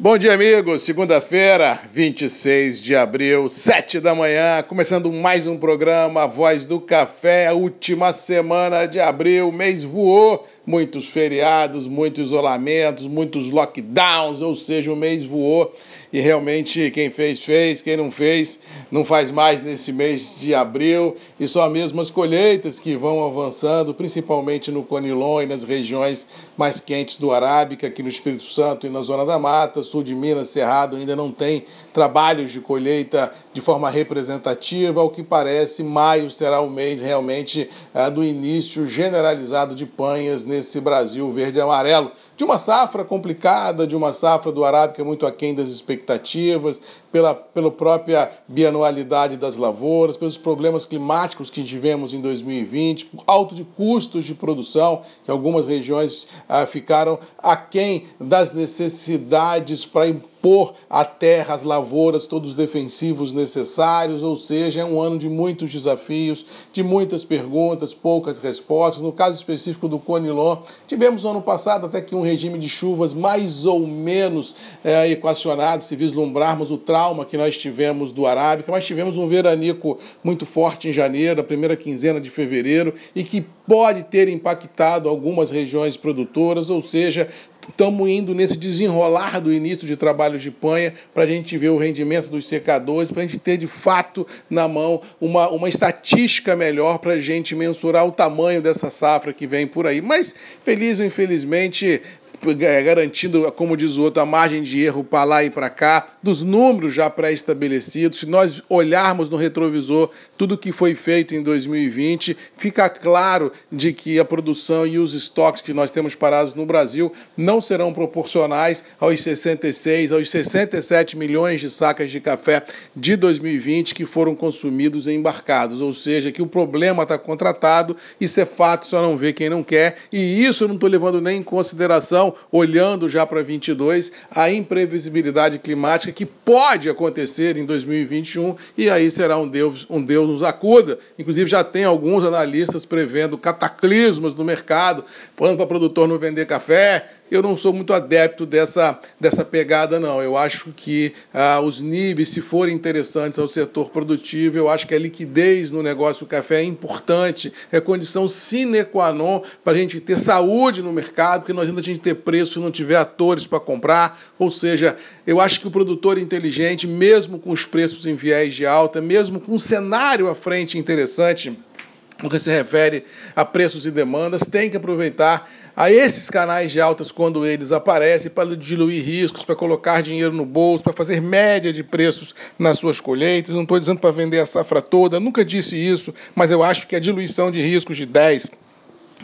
Bom dia, amigos. Segunda-feira, 26 de abril, 7 da manhã, começando mais um programa Voz do Café, última semana de abril, mês voou, muitos feriados, muitos isolamentos, muitos lockdowns, ou seja, o mês voou e realmente quem fez, fez, quem não fez, não faz mais nesse mês de abril. E só mesmo as colheitas que vão avançando, principalmente no Conilon e nas regiões mais quentes do Arábica, aqui no Espírito Santo e na Zona da Mata, sul de Minas, Cerrado, ainda não tem trabalhos de colheita de forma representativa. Ao que parece, maio será o mês realmente é, do início generalizado de panhas nesse Brasil verde e amarelo de uma safra complicada, de uma safra do Arábica muito aquém das expectativas, pela, pela própria bianualidade das lavouras, pelos problemas climáticos que tivemos em 2020, por alto de custos de produção, que algumas regiões ah, ficaram aquém das necessidades para impor à terra as lavouras, todos os defensivos necessários, ou seja, é um ano de muitos desafios, de muitas perguntas, poucas respostas. No caso específico do Conilon, tivemos no ano passado até que um regime de chuvas mais ou menos é, equacionado, se vislumbrarmos o trauma que nós tivemos do Arábica, mas tivemos um veranico muito forte em janeiro, a primeira quinzena de fevereiro, e que pode ter impactado algumas regiões produtoras, ou seja, estamos indo nesse desenrolar do início de trabalhos de panha para a gente ver o rendimento dos secadores, para a gente ter de fato na mão uma, uma estatística melhor para a gente mensurar o tamanho dessa safra que vem por aí. Mas, feliz ou infelizmente, garantindo, como diz o outro, a margem de erro para lá e para cá, dos números já pré-estabelecidos. Se nós olharmos no retrovisor tudo que foi feito em 2020, fica claro de que a produção e os estoques que nós temos parados no Brasil não serão proporcionais aos 66, aos 67 milhões de sacas de café de 2020 que foram consumidos e embarcados. Ou seja, que o problema está contratado, isso é fato, só não vê quem não quer, e isso eu não estou levando nem em consideração olhando já para 22, a imprevisibilidade climática que pode acontecer em 2021 e aí será um Deus, um Deus nos acuda. Inclusive já tem alguns analistas prevendo cataclismos no mercado, falando para o produtor não vender café, eu não sou muito adepto dessa, dessa pegada, não. Eu acho que ah, os níveis, se forem interessantes ao setor produtivo, eu acho que a liquidez no negócio do café é importante, é condição sine qua non para a gente ter saúde no mercado, porque não adianta a gente ter preço não tiver atores para comprar. Ou seja, eu acho que o produtor inteligente, mesmo com os preços em viés de alta, mesmo com um cenário à frente interessante, no que se refere a preços e demandas, tem que aproveitar a esses canais de altas quando eles aparecem para diluir riscos, para colocar dinheiro no bolso, para fazer média de preços nas suas colheitas. Não estou dizendo para vender a safra toda, nunca disse isso, mas eu acho que a diluição de riscos de 10,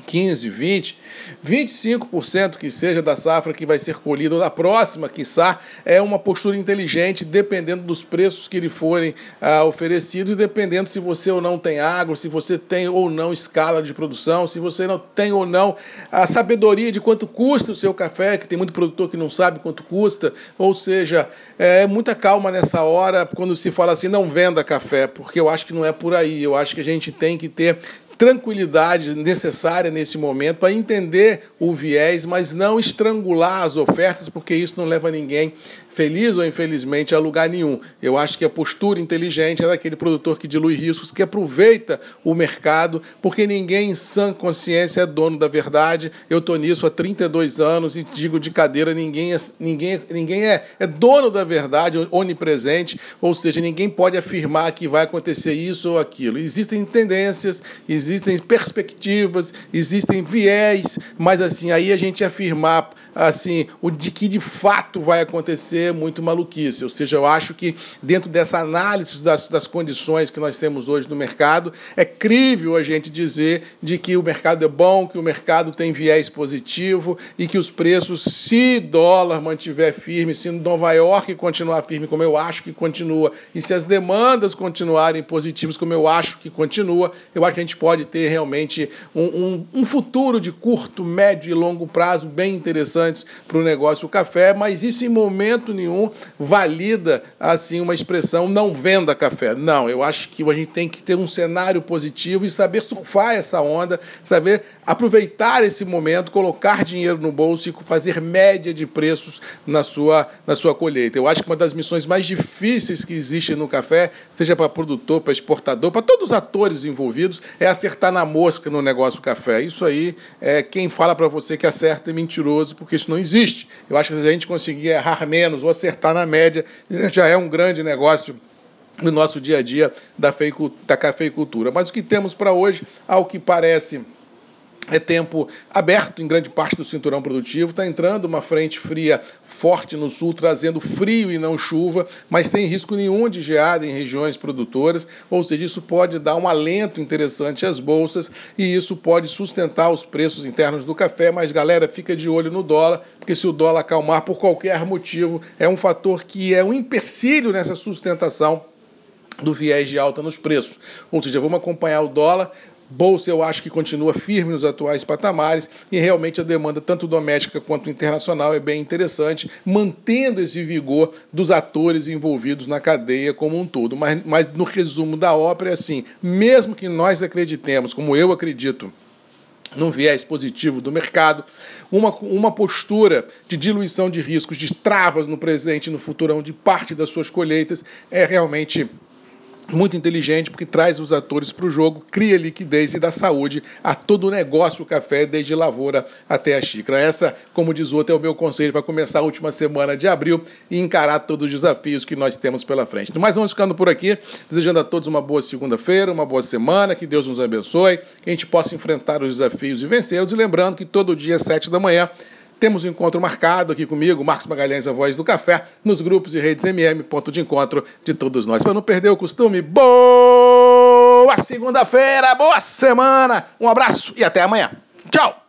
15, 20, 25% que seja da safra que vai ser colhida, ou da próxima, quiçá, é uma postura inteligente, dependendo dos preços que lhe forem ah, oferecidos, dependendo se você ou não tem água, se você tem ou não escala de produção, se você não tem ou não a sabedoria de quanto custa o seu café, que tem muito produtor que não sabe quanto custa, ou seja, é muita calma nessa hora quando se fala assim, não venda café, porque eu acho que não é por aí, eu acho que a gente tem que ter tranquilidade necessária nesse momento para entender o viés, mas não estrangular as ofertas, porque isso não leva ninguém feliz ou infelizmente, a lugar nenhum. Eu acho que a postura inteligente é daquele produtor que dilui riscos, que aproveita o mercado, porque ninguém em sã consciência é dono da verdade. Eu estou nisso há 32 anos e digo de cadeira, ninguém é, ninguém, ninguém é, é dono da verdade, onipresente, ou seja, ninguém pode afirmar que vai acontecer isso ou aquilo. Existem tendências, existem perspectivas, existem viés, mas assim, aí a gente afirmar assim, o de que de fato vai acontecer muito maluquice. Ou seja, eu acho que dentro dessa análise das, das condições que nós temos hoje no mercado, é crível a gente dizer de que o mercado é bom, que o mercado tem viés positivo e que os preços, se dólar mantiver firme, se Nova York continuar firme, como eu acho que continua, e se as demandas continuarem positivas, como eu acho que continua, eu acho que a gente pode ter realmente um, um, um futuro de curto, médio e longo prazo bem interessante interessantes para o negócio café, mas isso em momento nenhum valida assim uma expressão não venda café. Não, eu acho que a gente tem que ter um cenário positivo e saber surfar essa onda, saber aproveitar esse momento, colocar dinheiro no bolso e fazer média de preços na sua, na sua colheita. Eu acho que uma das missões mais difíceis que existe no café, seja para produtor, para exportador, para todos os atores envolvidos, é acertar na mosca no negócio café. Isso aí, é quem fala para você que acerta é mentiroso, porque isso não existe. Eu acho que se a gente conseguir errar menos ou acertar na média, já é um grande negócio no nosso dia a dia da, da cafeicultura. Mas o que temos para hoje, ao que parece é tempo aberto em grande parte do cinturão produtivo. Está entrando uma frente fria forte no sul, trazendo frio e não chuva, mas sem risco nenhum de geada em regiões produtoras. Ou seja, isso pode dar um alento interessante às bolsas e isso pode sustentar os preços internos do café. Mas, galera, fica de olho no dólar, porque se o dólar acalmar por qualquer motivo, é um fator que é um empecilho nessa sustentação do viés de alta nos preços. Ou seja, vamos acompanhar o dólar Bolsa eu acho que continua firme nos atuais patamares e realmente a demanda, tanto doméstica quanto internacional, é bem interessante, mantendo esse vigor dos atores envolvidos na cadeia como um todo. Mas, mas no resumo da ópera é assim: mesmo que nós acreditemos, como eu acredito, num viés positivo do mercado, uma, uma postura de diluição de riscos, de travas no presente e no futurão de parte das suas colheitas é realmente muito inteligente, porque traz os atores para o jogo, cria liquidez e dá saúde a todo o negócio café, desde lavoura até a xícara. Essa, como diz o outro, é o meu conselho para começar a última semana de abril e encarar todos os desafios que nós temos pela frente. Mas vamos ficando por aqui, desejando a todos uma boa segunda-feira, uma boa semana, que Deus nos abençoe, que a gente possa enfrentar os desafios e vencê-los. E lembrando que todo dia, às sete da manhã, temos um encontro marcado aqui comigo, Marcos Magalhães, a voz do café, nos grupos e redes MM, ponto de encontro de todos nós. Para não perder o costume, boa segunda-feira, boa semana, um abraço e até amanhã. Tchau!